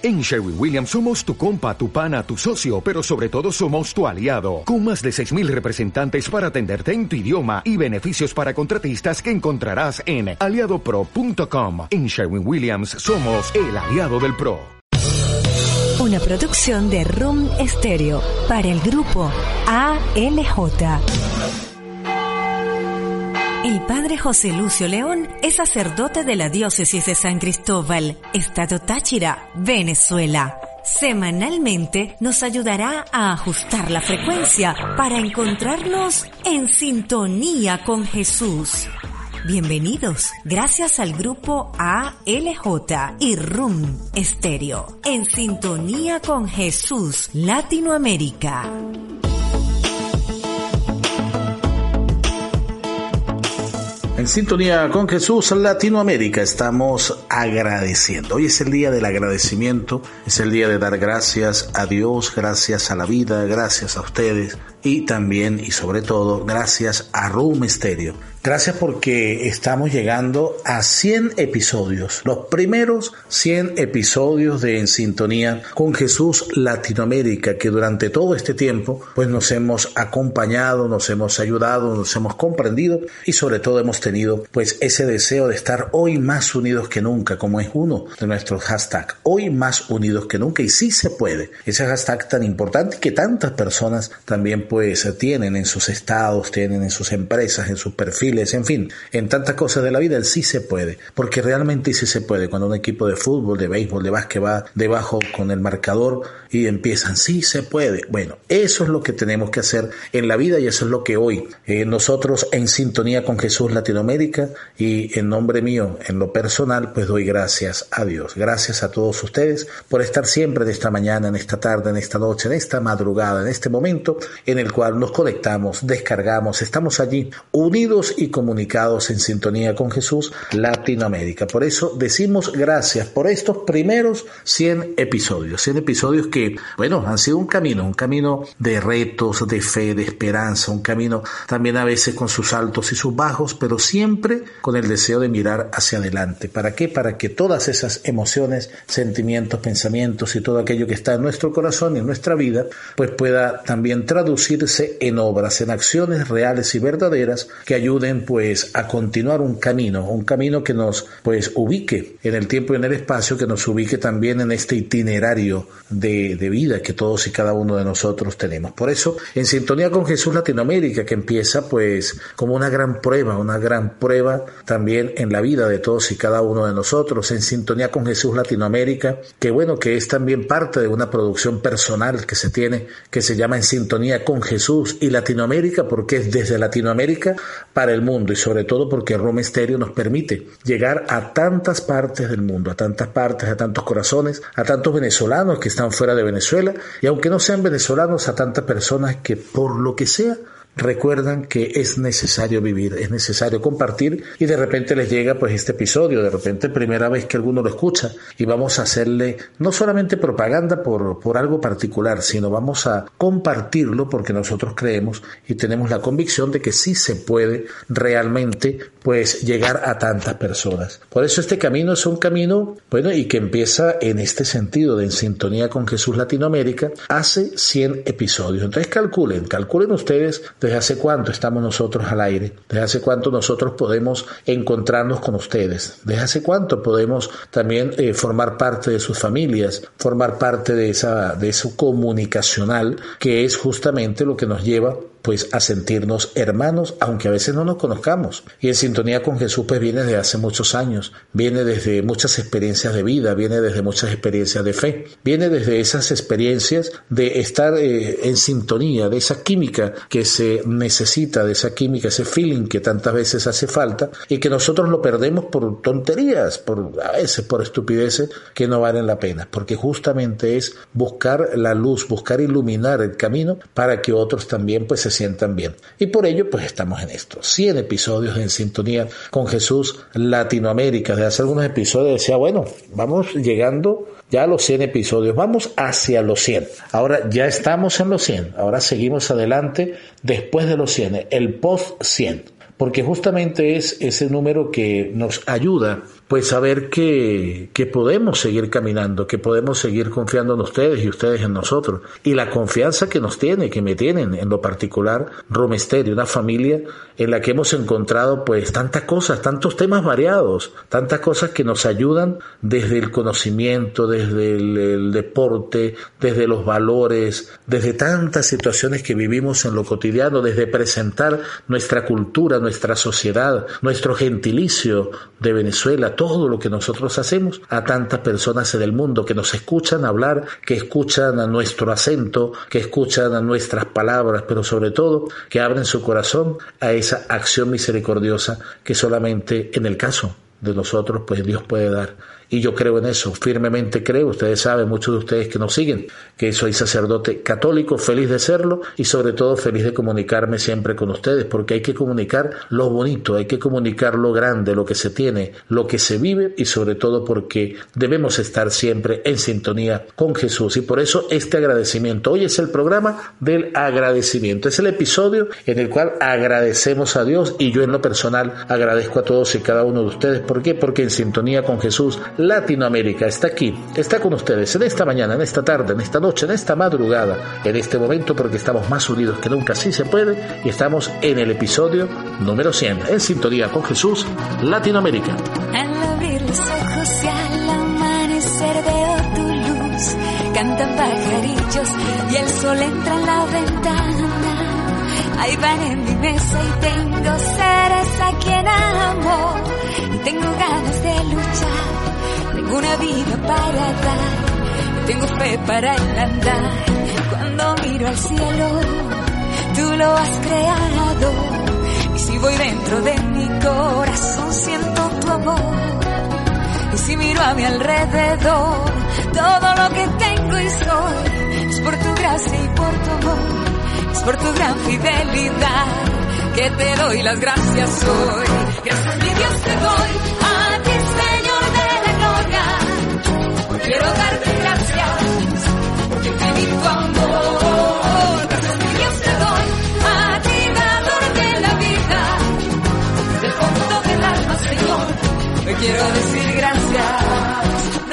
En Sherwin Williams somos tu compa, tu pana, tu socio, pero sobre todo somos tu aliado, con más de 6.000 representantes para atenderte en tu idioma y beneficios para contratistas que encontrarás en aliadopro.com. En Sherwin Williams somos el aliado del PRO. Una producción de Room Stereo para el grupo ALJ. El padre José Lucio León es sacerdote de la diócesis de San Cristóbal, Estado Táchira, Venezuela. Semanalmente nos ayudará a ajustar la frecuencia para encontrarnos en sintonía con Jesús. Bienvenidos, gracias al grupo ALJ y RUM Estéreo, en sintonía con Jesús Latinoamérica. En sintonía con Jesús Latinoamérica estamos agradeciendo. Hoy es el día del agradecimiento, es el día de dar gracias a Dios, gracias a la vida, gracias a ustedes y también y sobre todo gracias a Room Stereo Gracias porque estamos llegando a 100 episodios, los primeros 100 episodios de En Sintonía con Jesús Latinoamérica, que durante todo este tiempo pues nos hemos acompañado, nos hemos ayudado, nos hemos comprendido y sobre todo hemos tenido pues ese deseo de estar hoy más unidos que nunca, como es uno de nuestros hashtags, hoy más unidos que nunca. Y sí se puede, ese hashtag tan importante que tantas personas también pues tienen en sus estados, tienen en sus empresas, en sus perfiles, en fin, en tantas cosas de la vida, el sí se puede, porque realmente sí se puede. Cuando un equipo de fútbol, de béisbol, de básquet va debajo con el marcador y empiezan, sí se puede. Bueno, eso es lo que tenemos que hacer en la vida y eso es lo que hoy eh, nosotros en sintonía con Jesús Latinoamérica y en nombre mío, en lo personal, pues doy gracias a Dios. Gracias a todos ustedes por estar siempre en esta mañana, en esta tarde, en esta noche, en esta madrugada, en este momento en el cual nos conectamos, descargamos, estamos allí unidos y comunicados en sintonía con Jesús Latinoamérica. Por eso decimos gracias por estos primeros 100 episodios, 100 episodios que, bueno, han sido un camino, un camino de retos, de fe, de esperanza, un camino también a veces con sus altos y sus bajos, pero siempre con el deseo de mirar hacia adelante. ¿Para qué? Para que todas esas emociones, sentimientos, pensamientos y todo aquello que está en nuestro corazón y en nuestra vida, pues pueda también en obras, en acciones reales y verdaderas que ayuden pues a continuar un camino, un camino que nos pues ubique en el tiempo y en el espacio, que nos ubique también en este itinerario de, de vida que todos y cada uno de nosotros tenemos. Por eso, en sintonía con Jesús Latinoamérica, que empieza pues como una gran prueba, una gran prueba también en la vida de todos y cada uno de nosotros, en sintonía con Jesús Latinoamérica, que bueno, que es también parte de una producción personal que se tiene, que se llama En sintonía con Jesús y Latinoamérica, porque es desde Latinoamérica para el mundo y sobre todo porque Roma Estéreo nos permite llegar a tantas partes del mundo, a tantas partes, a tantos corazones, a tantos venezolanos que están fuera de Venezuela y aunque no sean venezolanos, a tantas personas que por lo que sea recuerdan que es necesario vivir, es necesario compartir y de repente les llega pues este episodio, de repente primera vez que alguno lo escucha y vamos a hacerle no solamente propaganda por, por algo particular, sino vamos a compartirlo porque nosotros creemos y tenemos la convicción de que sí se puede realmente pues llegar a tantas personas. Por eso este camino es un camino, bueno, y que empieza en este sentido de en sintonía con Jesús Latinoamérica hace 100 episodios. Entonces calculen, calculen ustedes ¿Desde hace cuánto estamos nosotros al aire? ¿Desde hace cuánto nosotros podemos encontrarnos con ustedes? ¿Desde hace cuánto podemos también eh, formar parte de sus familias, formar parte de esa, de eso comunicacional que es justamente lo que nos lleva pues a sentirnos hermanos, aunque a veces no nos conozcamos. Y en sintonía con Jesús pues viene desde hace muchos años, viene desde muchas experiencias de vida, viene desde muchas experiencias de fe, viene desde esas experiencias de estar eh, en sintonía, de esa química que se necesita, de esa química, ese feeling que tantas veces hace falta y que nosotros lo perdemos por tonterías, por a veces por estupideces que no valen la pena, porque justamente es buscar la luz, buscar iluminar el camino para que otros también pues se sientan bien. Y por ello, pues estamos en esto. 100 episodios en sintonía con Jesús Latinoamérica. De hace algunos episodios decía, bueno, vamos llegando ya a los 100 episodios, vamos hacia los 100. Ahora ya estamos en los 100, ahora seguimos adelante después de los 100, el post 100 porque justamente es ese número que nos ayuda pues saber que, que podemos seguir caminando, que podemos seguir confiando en ustedes y ustedes en nosotros. Y la confianza que nos tiene, que me tienen en lo particular, Romesterio, una familia en la que hemos encontrado pues tantas cosas, tantos temas variados, tantas cosas que nos ayudan desde el conocimiento, desde el, deporte, desde los valores, desde tantas situaciones que vivimos en lo cotidiano, desde presentar nuestra cultura, nuestra sociedad, nuestro gentilicio de Venezuela, todo lo que nosotros hacemos. A tantas personas en el mundo que nos escuchan hablar, que escuchan a nuestro acento, que escuchan a nuestras palabras, pero sobre todo que abren su corazón a esa acción misericordiosa que solamente en el caso de nosotros pues Dios puede dar y yo creo en eso, firmemente creo, ustedes saben, muchos de ustedes que nos siguen, que soy sacerdote católico, feliz de serlo y sobre todo feliz de comunicarme siempre con ustedes, porque hay que comunicar lo bonito, hay que comunicar lo grande, lo que se tiene, lo que se vive y sobre todo porque debemos estar siempre en sintonía con Jesús y por eso este agradecimiento. Hoy es el programa del agradecimiento, es el episodio en el cual agradecemos a Dios y yo en lo personal agradezco a todos y cada uno de ustedes. ¿Por qué? Porque en sintonía con Jesús Latinoamérica está aquí, está con ustedes en esta mañana, en esta tarde, en esta noche, en esta madrugada, en este momento porque estamos más unidos que nunca, si se puede, y estamos en el episodio número 100, en sintonía con Jesús, Latinoamérica. Al abrir los ojos y al amanecer veo tu luz, cantan pajarillos y el sol entra en la ventana. Ahí van en mi mesa y tengo seres a quien amo y tengo ganas de luchar una vida para dar, tengo fe para andar. Cuando miro al cielo, tú lo has creado. Y si voy dentro de mi corazón, siento tu amor. Y si miro a mi alrededor, todo lo que tengo y soy es por tu gracia y por tu amor, por tu gran fidelidad que te doy las gracias hoy. Gracias mi Dios te doy a ti quiero darte gracias porque infinito amor. Gracias mi Dios te doy a ti, dador de la vida. Del fondo del alma, Señor, me quiero decir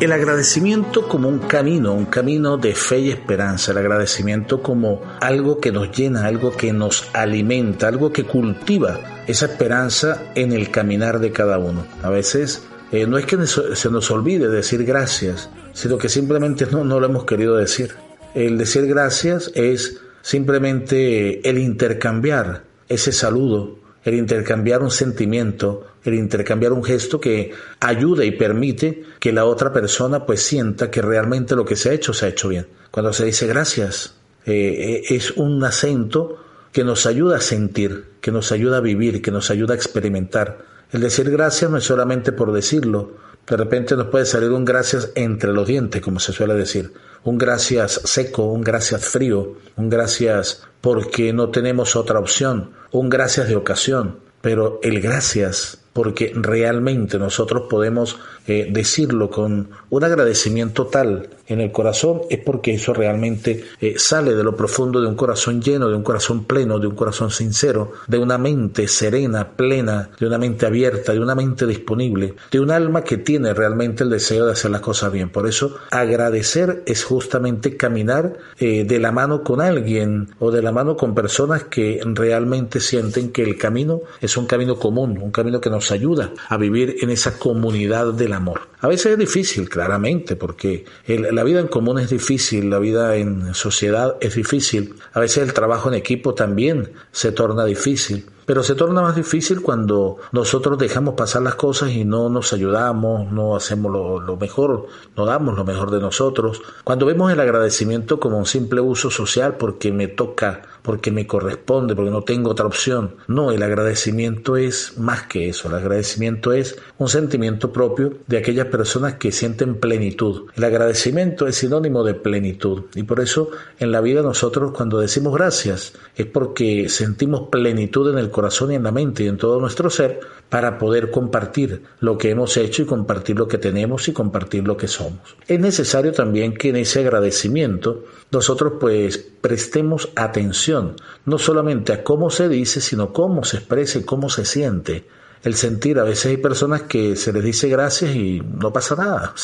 El agradecimiento como un camino, un camino de fe y esperanza, el agradecimiento como algo que nos llena, algo que nos alimenta, algo que cultiva esa esperanza en el caminar de cada uno. A veces eh, no es que se nos olvide decir gracias, sino que simplemente no, no lo hemos querido decir. El decir gracias es simplemente el intercambiar ese saludo, el intercambiar un sentimiento, el intercambiar un gesto que ayuda y permite que la otra persona pues sienta que realmente lo que se ha hecho se ha hecho bien. Cuando se dice gracias, eh, eh, es un acento que nos ayuda a sentir, que nos ayuda a vivir, que nos ayuda a experimentar. El decir gracias no es solamente por decirlo, de repente nos puede salir un gracias entre los dientes, como se suele decir, un gracias seco, un gracias frío, un gracias porque no tenemos otra opción, un gracias de ocasión, pero el gracias porque realmente nosotros podemos eh, decirlo con un agradecimiento tal en el corazón, es porque eso realmente eh, sale de lo profundo de un corazón lleno, de un corazón pleno, de un corazón sincero, de una mente serena, plena, de una mente abierta, de una mente disponible, de un alma que tiene realmente el deseo de hacer las cosas bien. Por eso agradecer es justamente caminar eh, de la mano con alguien o de la mano con personas que realmente sienten que el camino es un camino común, un camino que nos ayuda a vivir en esa comunidad de amor. A veces es difícil, claramente, porque la vida en común es difícil, la vida en sociedad es difícil, a veces el trabajo en equipo también se torna difícil. Pero se torna más difícil cuando nosotros dejamos pasar las cosas y no nos ayudamos, no hacemos lo, lo mejor, no damos lo mejor de nosotros. Cuando vemos el agradecimiento como un simple uso social porque me toca porque me corresponde, porque no tengo otra opción. No, el agradecimiento es más que eso. El agradecimiento es un sentimiento propio de aquellas personas que sienten plenitud. El agradecimiento es sinónimo de plenitud y por eso en la vida nosotros cuando decimos gracias es porque sentimos plenitud en el corazón y en la mente y en todo nuestro ser para poder compartir lo que hemos hecho y compartir lo que tenemos y compartir lo que somos. Es necesario también que en ese agradecimiento nosotros pues prestemos atención no solamente a cómo se dice, sino cómo se expresa y cómo se siente el sentir. A veces hay personas que se les dice gracias y no pasa nada.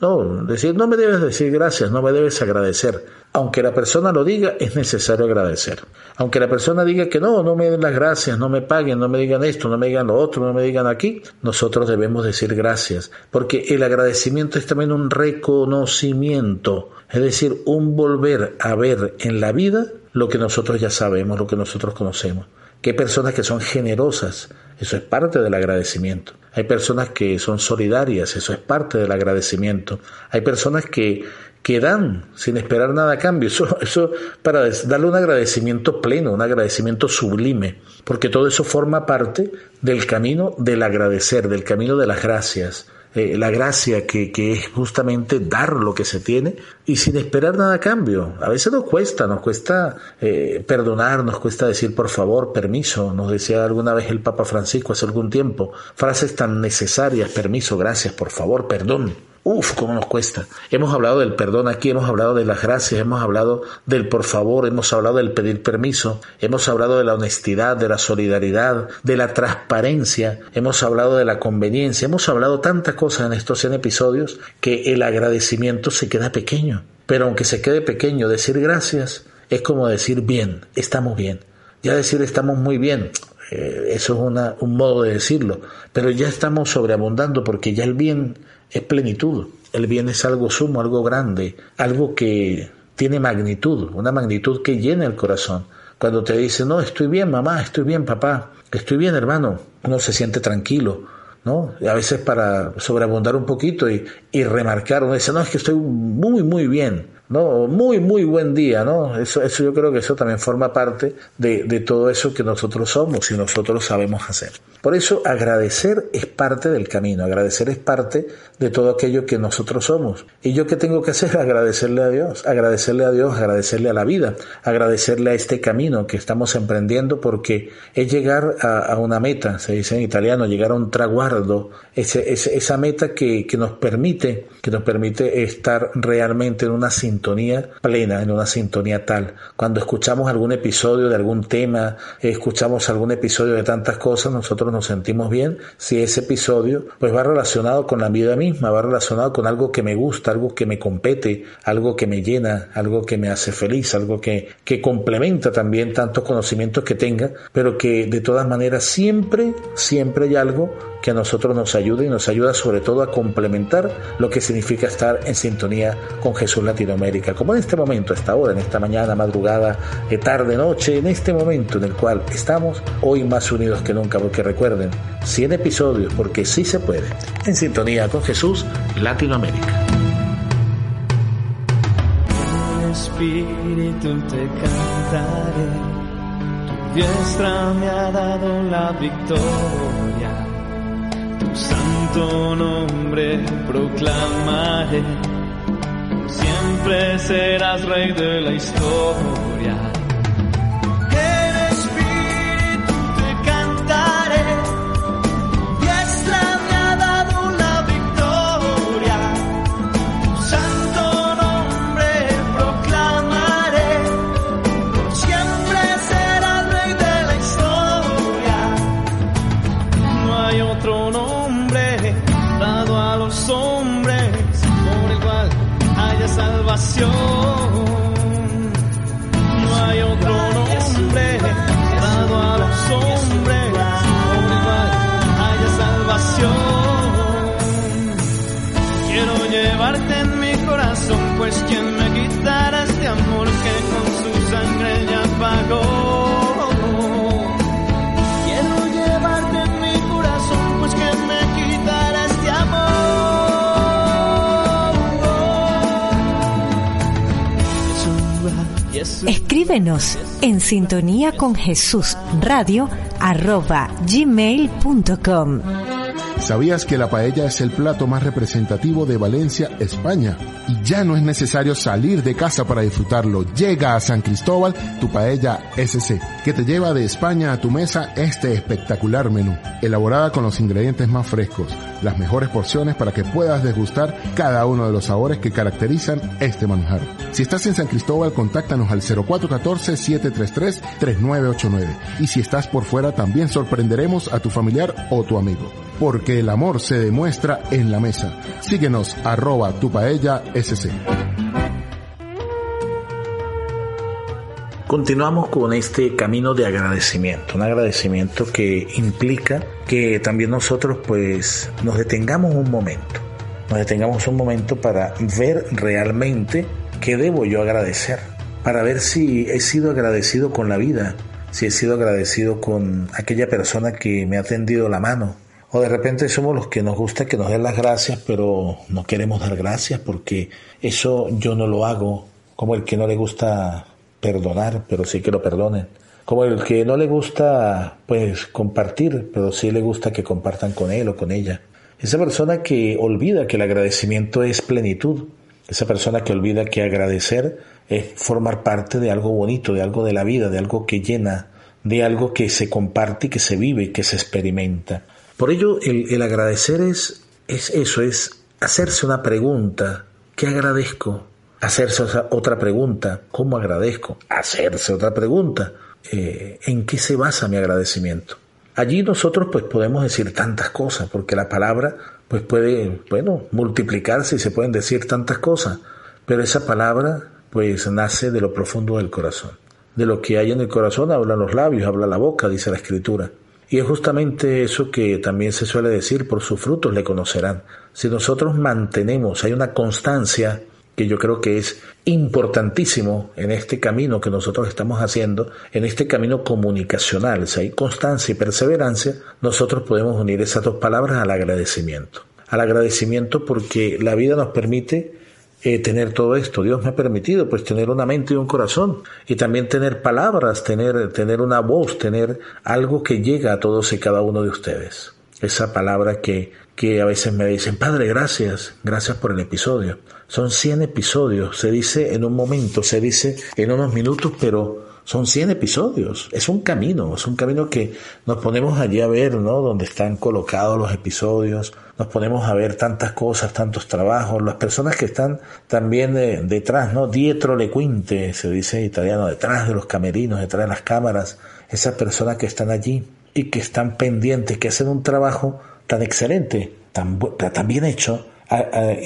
No, decir, no me debes decir gracias, no me debes agradecer. Aunque la persona lo diga, es necesario agradecer. Aunque la persona diga que no, no me den las gracias, no me paguen, no me digan esto, no me digan lo otro, no me digan aquí, nosotros debemos decir gracias. Porque el agradecimiento es también un reconocimiento, es decir, un volver a ver en la vida lo que nosotros ya sabemos, lo que nosotros conocemos que hay personas que son generosas, eso es parte del agradecimiento. Hay personas que son solidarias, eso es parte del agradecimiento. Hay personas que, que dan sin esperar nada a cambio, eso, eso para darle un agradecimiento pleno, un agradecimiento sublime, porque todo eso forma parte del camino del agradecer, del camino de las gracias. Eh, la gracia que, que, es justamente dar lo que se tiene y sin esperar nada a cambio. A veces nos cuesta, nos cuesta eh, perdonar, nos cuesta decir por favor, permiso, nos decía alguna vez el Papa Francisco hace algún tiempo, frases tan necesarias, permiso, gracias, por favor, perdón. Uf, cómo nos cuesta. Hemos hablado del perdón aquí, hemos hablado de las gracias, hemos hablado del por favor, hemos hablado del pedir permiso, hemos hablado de la honestidad, de la solidaridad, de la transparencia, hemos hablado de la conveniencia, hemos hablado tantas cosas en estos 100 episodios que el agradecimiento se queda pequeño. Pero aunque se quede pequeño, decir gracias es como decir bien, estamos bien. Ya decir estamos muy bien, eh, eso es una, un modo de decirlo, pero ya estamos sobreabundando porque ya el bien es plenitud. El bien es algo sumo, algo grande, algo que tiene magnitud, una magnitud que llena el corazón. Cuando te dice, no, estoy bien, mamá, estoy bien, papá, estoy bien, hermano, uno se siente tranquilo, ¿no? a veces para sobreabundar un poquito y, y remarcar, uno dice, no, es que estoy muy, muy bien. ¿No? Muy, muy buen día, ¿no? Eso, eso yo creo que eso también forma parte de, de todo eso que nosotros somos y nosotros sabemos hacer. Por eso agradecer es parte del camino, agradecer es parte de todo aquello que nosotros somos. ¿Y yo qué tengo que hacer? Agradecerle a Dios, agradecerle a Dios, agradecerle a la vida, agradecerle a este camino que estamos emprendiendo porque es llegar a, una meta, se dice en italiano, llegar a un traguardo, ese, esa meta que, que nos permite, que nos permite estar realmente en una sintonía plena, en una sintonía tal. Cuando escuchamos algún episodio de algún tema, escuchamos algún episodio de tantas cosas, nosotros nos sentimos bien si ese episodio pues va relacionado con la vida misma, va relacionado con algo que me gusta, algo que me compete, algo que me llena, algo que me hace feliz, algo que, que complementa también tantos conocimientos que tenga, pero que de todas maneras siempre, siempre hay algo que a nosotros nos ayuda y nos ayuda sobre todo a complementar lo que significa estar en sintonía con Jesús Latinoamérica, como en este momento, esta hora, en esta mañana, madrugada, de tarde, noche, en este momento en el cual estamos hoy más unidos que nunca, porque recuerden, 100 episodios, porque sí se puede, en sintonía con Jesús Latinoamérica. espíritu te cantaré, tu diestra me ha dado la victoria santo nombre proclamaré. Siempre serás rey de la historia. En sintonía con Jesús radio arroba gmail.com. ¿Sabías que la paella es el plato más representativo de Valencia, España? Y ya no es necesario salir de casa para disfrutarlo. Llega a San Cristóbal tu paella SC, que te lleva de España a tu mesa este espectacular menú, elaborada con los ingredientes más frescos, las mejores porciones para que puedas degustar cada uno de los sabores que caracterizan este manjar. Si estás en San Cristóbal, contáctanos al 0414-733-3989. Y si estás por fuera, también sorprenderemos a tu familiar o tu amigo porque el amor se demuestra en la mesa. Síguenos arroba tu paella sc. Continuamos con este camino de agradecimiento, un agradecimiento que implica que también nosotros pues nos detengamos un momento, nos detengamos un momento para ver realmente qué debo yo agradecer, para ver si he sido agradecido con la vida, si he sido agradecido con aquella persona que me ha tendido la mano, o de repente somos los que nos gusta que nos den las gracias, pero no queremos dar gracias porque eso yo no lo hago, como el que no le gusta perdonar, pero sí que lo perdonen. Como el que no le gusta, pues, compartir, pero sí le gusta que compartan con él o con ella. Esa persona que olvida que el agradecimiento es plenitud. Esa persona que olvida que agradecer es formar parte de algo bonito, de algo de la vida, de algo que llena, de algo que se comparte que se vive que se experimenta. Por ello, el, agradecer es eso, es hacerse una pregunta. ¿Qué agradezco? Hacerse otra pregunta. ¿Cómo agradezco? Hacerse otra pregunta. Eh, ¿En qué se basa mi agradecimiento? Allí nosotros pues podemos decir tantas cosas, porque la palabra pues puede, bueno, multiplicarse y se pueden decir tantas cosas, pero esa palabra pues nace de lo profundo del corazón. De lo que hay en el corazón hablan los labios, habla la boca, dice la escritura. Y es justamente eso que también se suele decir, por sus frutos le conocerán. Si nosotros mantenemos, hay una constancia que yo creo que es importantísimo en este camino que nosotros estamos haciendo, en este camino comunicacional, si hay constancia y perseverancia, nosotros podemos unir esas dos palabras al agradecimiento. Al agradecimiento porque la vida nos permite eh, tener todo esto. Dios me ha permitido pues tener una mente y un corazón y también tener palabras, tener, tener una voz, tener algo que llega a todos y cada uno de ustedes. Esa palabra que, que a veces me dicen, Padre, gracias, gracias por el episodio. Son 100 episodios, se dice en un momento, se dice en unos minutos, pero son 100 episodios, es un camino, es un camino que nos ponemos allí a ver, ¿no? Donde están colocados los episodios, nos ponemos a ver tantas cosas, tantos trabajos, las personas que están también eh, detrás, ¿no? Dietro le quinte, se dice en italiano, detrás de los camerinos, detrás de las cámaras, esas personas que están allí y que están pendientes, que hacen un trabajo tan excelente, tan, tan bien hecho,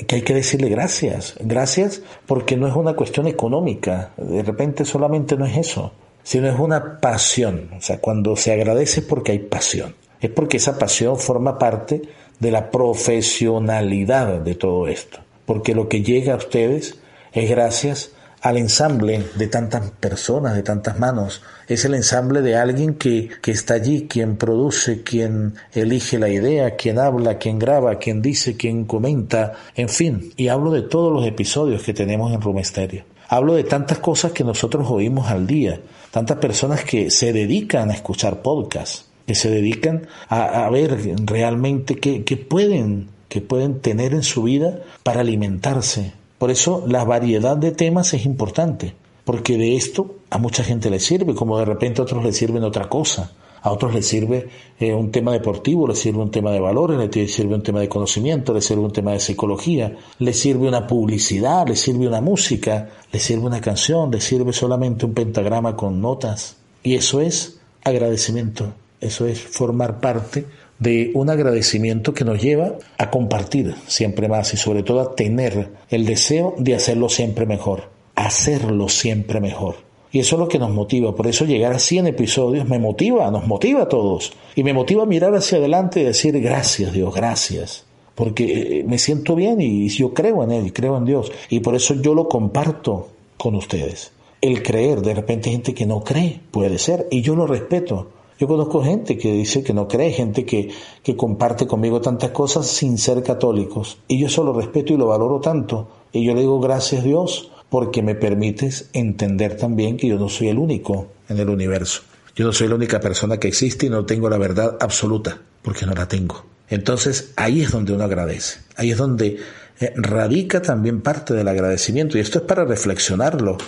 que hay que decirle gracias. Gracias porque no es una cuestión económica. De repente solamente no es eso, sino es una pasión. O sea, cuando se agradece porque hay pasión. Es porque esa pasión forma parte de la profesionalidad de todo esto. Porque lo que llega a ustedes es gracias al ensamble de tantas personas, de tantas manos. Es el ensamble de alguien que, que está allí, quien produce, quien elige la idea, quien habla, quien graba, quien dice, quien comenta, en fin. Y hablo de todos los episodios que tenemos en Rumesterio. Hablo de tantas cosas que nosotros oímos al día, tantas personas que se dedican a escuchar podcasts, que se dedican a, a ver realmente qué, qué pueden, qué pueden tener en su vida para alimentarse, por eso la variedad de temas es importante, porque de esto a mucha gente le sirve, como de repente a otros le sirven otra cosa. A otros les sirve eh, un tema deportivo, les sirve un tema de valores, les sirve un tema de conocimiento, les sirve un tema de psicología, les sirve una publicidad, les sirve una música, les sirve una canción, les sirve solamente un pentagrama con notas. Y eso es agradecimiento, eso es formar parte de un agradecimiento que nos lleva a compartir siempre más y sobre todo a tener el deseo de hacerlo siempre mejor, hacerlo siempre mejor. Y eso es lo que nos motiva. Por eso llegar a 100 episodios me motiva, nos motiva a todos. Y me motiva a mirar hacia adelante y decir gracias Dios, gracias. Porque eh, me siento bien y yo creo en Él, creo en Dios. Y por eso yo lo comparto con ustedes. El creer, de repente gente que no cree, puede ser, y yo lo respeto. Yo conozco gente que dice que no cree, gente que, que comparte conmigo tantas cosas sin ser católicos. Y yo eso lo respeto y lo valoro tanto. Y yo le digo gracias Dios porque me permites entender también que yo no soy el único en el universo. Yo no soy la única persona que existe y no tengo la verdad absoluta, porque no la tengo. Entonces ahí es donde uno agradece, ahí es donde eh, radica también parte del agradecimiento y esto es para reflexionarlo,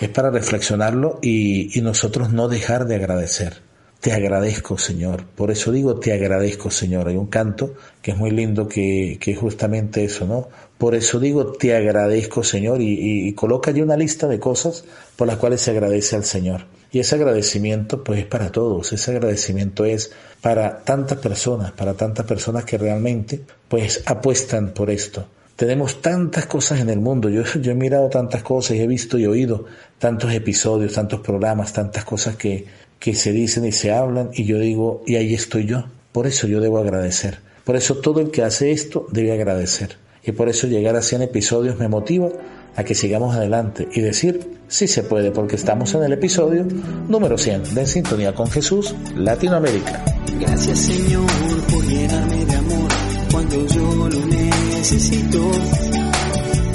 es para reflexionarlo y, y nosotros no dejar de agradecer. Te agradezco, Señor. Por eso digo, te agradezco, Señor. Hay un canto que es muy lindo que, que es justamente eso, ¿no? Por eso digo, te agradezco, Señor. Y, y, coloca allí una lista de cosas por las cuales se agradece al Señor. Y ese agradecimiento, pues, es para todos. Ese agradecimiento es para tantas personas, para tantas personas que realmente, pues, apuestan por esto. Tenemos tantas cosas en el mundo. Yo, he mirado tantas cosas y he visto y oído tantos episodios, tantos programas, tantas cosas que, que se dicen y se hablan y yo digo, y ahí estoy yo. Por eso yo debo agradecer. Por eso todo el que hace esto debe agradecer. Y por eso llegar a 100 episodios me motiva a que sigamos adelante y decir, sí se puede, porque estamos en el episodio número 100 de Sintonía con Jesús, Latinoamérica. Gracias Señor por de amor cuando yo lo necesito.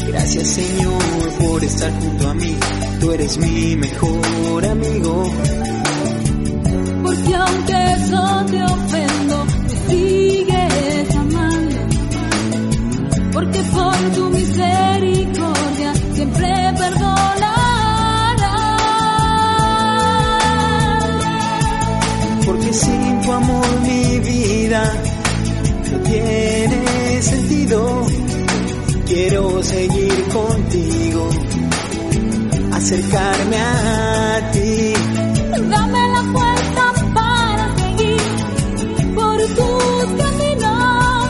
Gracias Señor por estar junto a mí, tú eres mi mejor amigo porque aunque eso te ofendo, me sigues amando. Porque por tu misericordia siempre perdonarás. Porque sin tu amor sentido. Quiero seguir contigo, acercarme a ti. Dame la fuerza para seguir por tus caminos.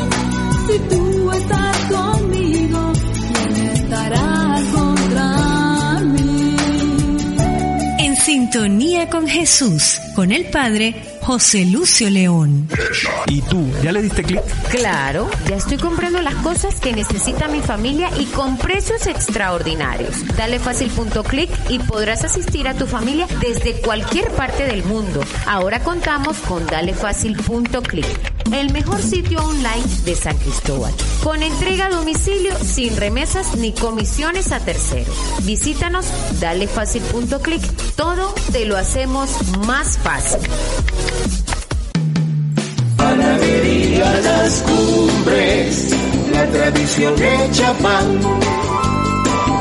Si tú estás conmigo, ¿quién estará contra mí? En sintonía con Jesús, con el Padre José Lucio León. ¿Y tú, ya le diste clic? Claro, ya estoy comprando las cosas que necesita mi familia y con precios extraordinarios. Dale fácil.clic y podrás asistir a tu familia desde cualquier parte del mundo. Ahora contamos con dalefacil.clic, el mejor sitio online de San Cristóbal, con entrega a domicilio sin remesas ni comisiones a terceros. Visítanos, dalefacil.clic, todo te lo hacemos más fácil. Panadería Las Cumbres, la tradición hecha pan.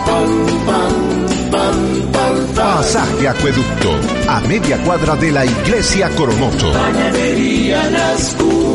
Pan, pan, pan, pan, pan. Pasaje Acueducto, a media cuadra de la Iglesia Coromoto. Panadería Las Cumbres.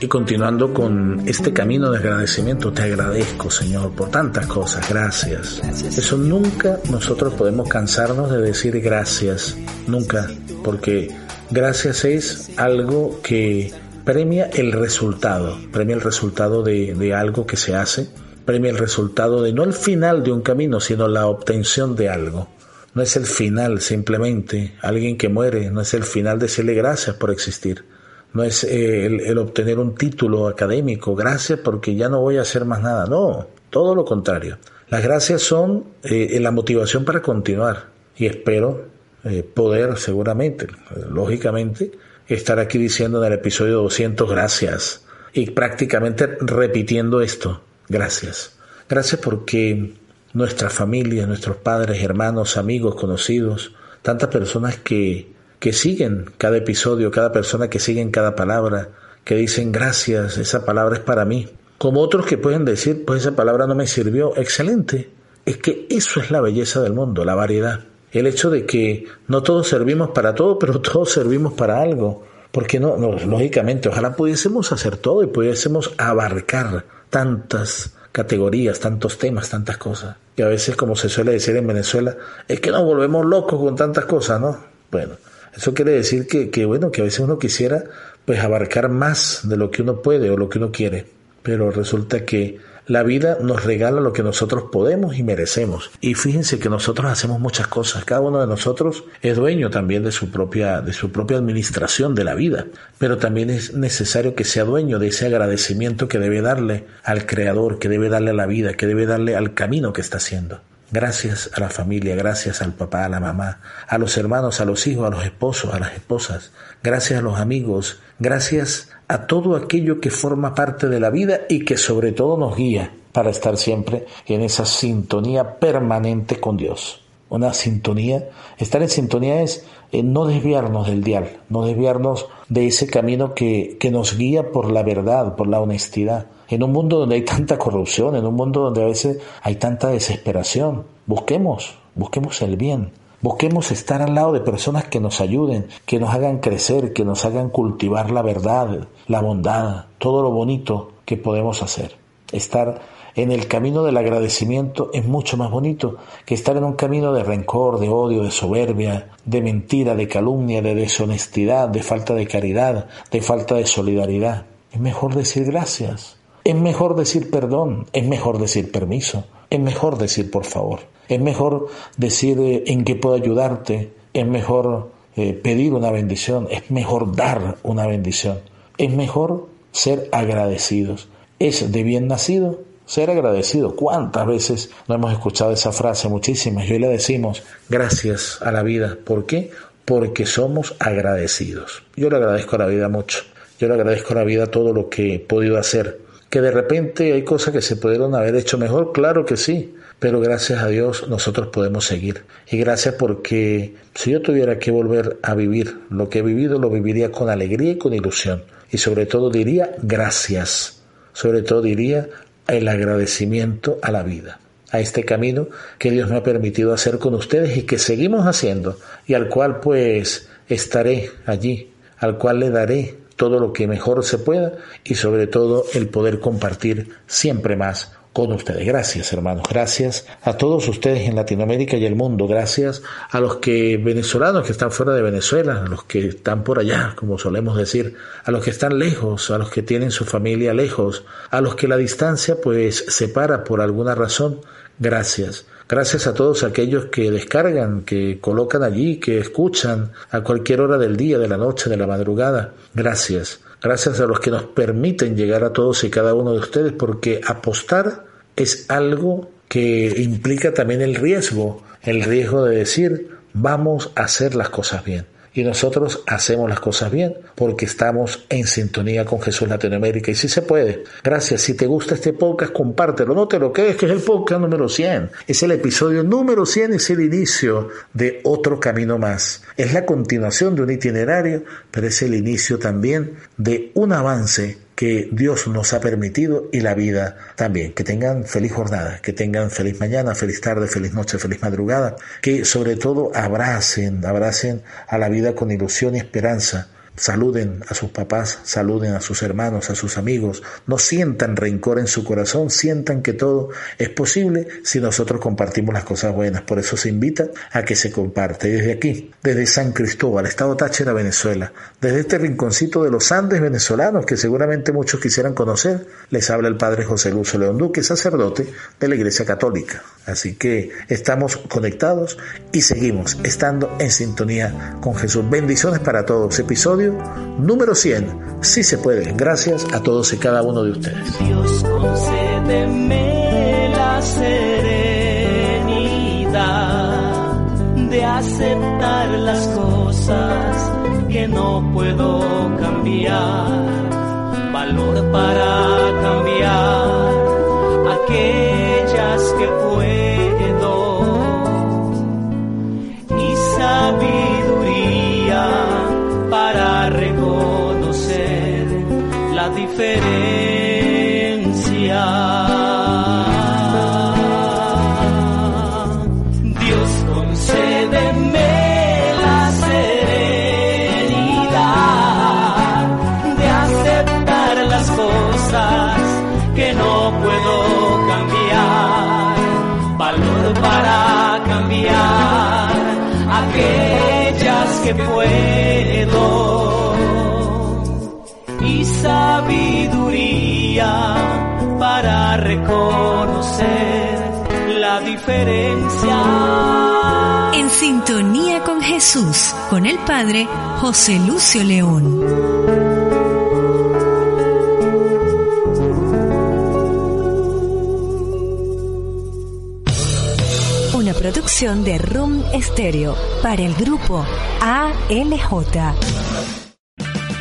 Y continuando con este camino de agradecimiento, te agradezco, Señor, por tantas cosas. Gracias. Eso nunca nosotros podemos cansarnos de decir gracias. Nunca. Porque gracias es algo que premia el resultado. Premia el resultado de, de algo que se hace. Premia el resultado de no el final de un camino, sino la obtención de algo. No es el final simplemente. Alguien que muere no es el final decirle gracias por existir no es eh, el, obtener un título académico, gracias porque ya no voy a hacer más nada, no, todo lo contrario. Las gracias son eh, la motivación para continuar y espero eh, poder seguramente, lógicamente, estar aquí diciendo en el episodio 200 gracias y prácticamente repitiendo esto, gracias. Gracias porque nuestra familia, nuestros padres, hermanos, amigos, conocidos, tantas personas que que siguen cada episodio, cada persona que siguen cada palabra, que dicen gracias, esa palabra es para mí. Como otros que pueden decir, pues esa palabra no me sirvió, excelente. Es que eso es la belleza del mundo, la variedad. El hecho de que no todos servimos para todo, pero todos servimos para algo. Porque no, no lógicamente, ojalá pudiésemos hacer todo y pudiésemos abarcar tantas categorías, tantos temas, tantas cosas. Y a veces, como se suele decir en Venezuela, es que nos volvemos locos con tantas cosas, ¿no? Bueno, eso quiere decir que, bueno, que a veces uno quisiera pues abarcar más de lo que uno puede o lo que uno quiere, pero resulta que la vida nos regala lo que nosotros podemos y merecemos. Y fíjense que nosotros hacemos muchas cosas. Cada uno de nosotros es dueño también de su propia, de su propia administración de la vida. Pero también es necesario que sea dueño de ese agradecimiento que debe darle al Creador, que debe darle a la vida, que debe darle al camino que está haciendo. Gracias a la familia, gracias al papá, a la mamá, a los hermanos, a los hijos, a los esposos, a las esposas. Gracias a los amigos. Gracias a todo aquello que forma parte de la vida y que sobre todo nos guía para estar siempre en esa sintonía permanente con Dios. Una sintonía, estar en sintonía es eh, no desviarnos del dial, no desviarnos de ese camino que, que nos guía por la verdad, por la honestidad en un mundo donde hay tanta corrupción, en un mundo donde a veces hay tanta desesperación. Busquemos, busquemos el bien. Busquemos estar al lado de personas que nos ayuden, que nos hagan crecer, que nos hagan cultivar la verdad, la bondad, todo lo bonito que podemos hacer. Estar en el camino del agradecimiento es mucho más bonito que estar en un camino de rencor, de odio, de soberbia, de mentira, de calumnia, de deshonestidad, de falta de caridad, de falta de solidaridad. Es mejor decir gracias. Es mejor decir perdón, es mejor decir permiso, es mejor decir por favor, es mejor decir eh, en qué puedo ayudarte, es mejor eh, pedir una bendición, es mejor dar una bendición, es mejor ser agradecidos. Es de bien nacido ser agradecido. ¿Cuántas veces no hemos escuchado esa frase? Muchísimas. Y hoy le decimos gracias a la vida. ¿Por qué? Porque somos agradecidos. Yo le agradezco a la vida mucho. Yo le agradezco a la vida todo lo que he podido hacer que de repente hay cosas que se pudieron haber hecho mejor, claro que sí, pero gracias a Dios nosotros podemos seguir. Y gracias porque si yo tuviera que volver a vivir lo que he vivido, lo viviría con alegría y con ilusión. Y sobre todo diría gracias, sobre todo diría el agradecimiento a la vida, a este camino que Dios me ha permitido hacer con ustedes y que seguimos haciendo y al cual pues estaré allí, al cual le daré todo lo que mejor se pueda y sobre todo el poder compartir siempre más con ustedes. Gracias, hermanos. Gracias a todos ustedes en Latinoamérica y el mundo. Gracias a los que venezolanos que están fuera de Venezuela, a los que están por allá, como solemos decir, a los que están lejos, a los que tienen su familia lejos, a los que la distancia pues separa por alguna razón. Gracias. Gracias a todos aquellos que descargan, que colocan allí, que escuchan a cualquier hora del día, de la noche, de la madrugada. Gracias. Gracias a los que nos permiten llegar a todos y cada uno de ustedes, porque apostar es algo que implica también el riesgo, el riesgo de decir, vamos a hacer las cosas bien y nosotros hacemos las cosas bien porque estamos en sintonía con Jesús Latinoamérica y si se puede. Gracias. Si te gusta este podcast, compártelo. No te lo crees que es el podcast número 100. Es el episodio número 100, es el inicio de otro camino más. Es la continuación de un itinerario, pero es el inicio también de un avance que Dios nos ha permitido y la vida también. Que tengan feliz jornada, que tengan feliz mañana, feliz tarde, feliz noche, feliz madrugada, que sobre todo abracen, abracen a la vida con ilusión y esperanza Saluden a sus papás, saluden a sus hermanos, a sus amigos. No sientan rencor en su corazón, sientan que todo es posible si nosotros compartimos las cosas buenas. Por eso se invita a que se comparte. Desde aquí, desde San Cristóbal, Estado Táchira, Venezuela, desde este rinconcito de los Andes venezolanos que seguramente muchos quisieran conocer, les habla el Padre José Lucio León Duque, sacerdote de la Iglesia Católica. Así que estamos conectados y seguimos estando en sintonía con Jesús. Bendiciones para todos. Episodio número 100. Si se puede. Gracias a todos y cada uno de ustedes. Dios concédeme la serenidad de aceptar las cosas que no puedo cambiar. Valor para cambiar aquellas que puedo. Y sabiduría diferencia. Dios concédeme la serenidad de aceptar las cosas que no puedo cambiar, valor para cambiar aquellas que puedo sabiduría para reconocer la diferencia. En sintonía con Jesús, con el Padre José Lucio León. producción de Room Stereo para el grupo ALJ.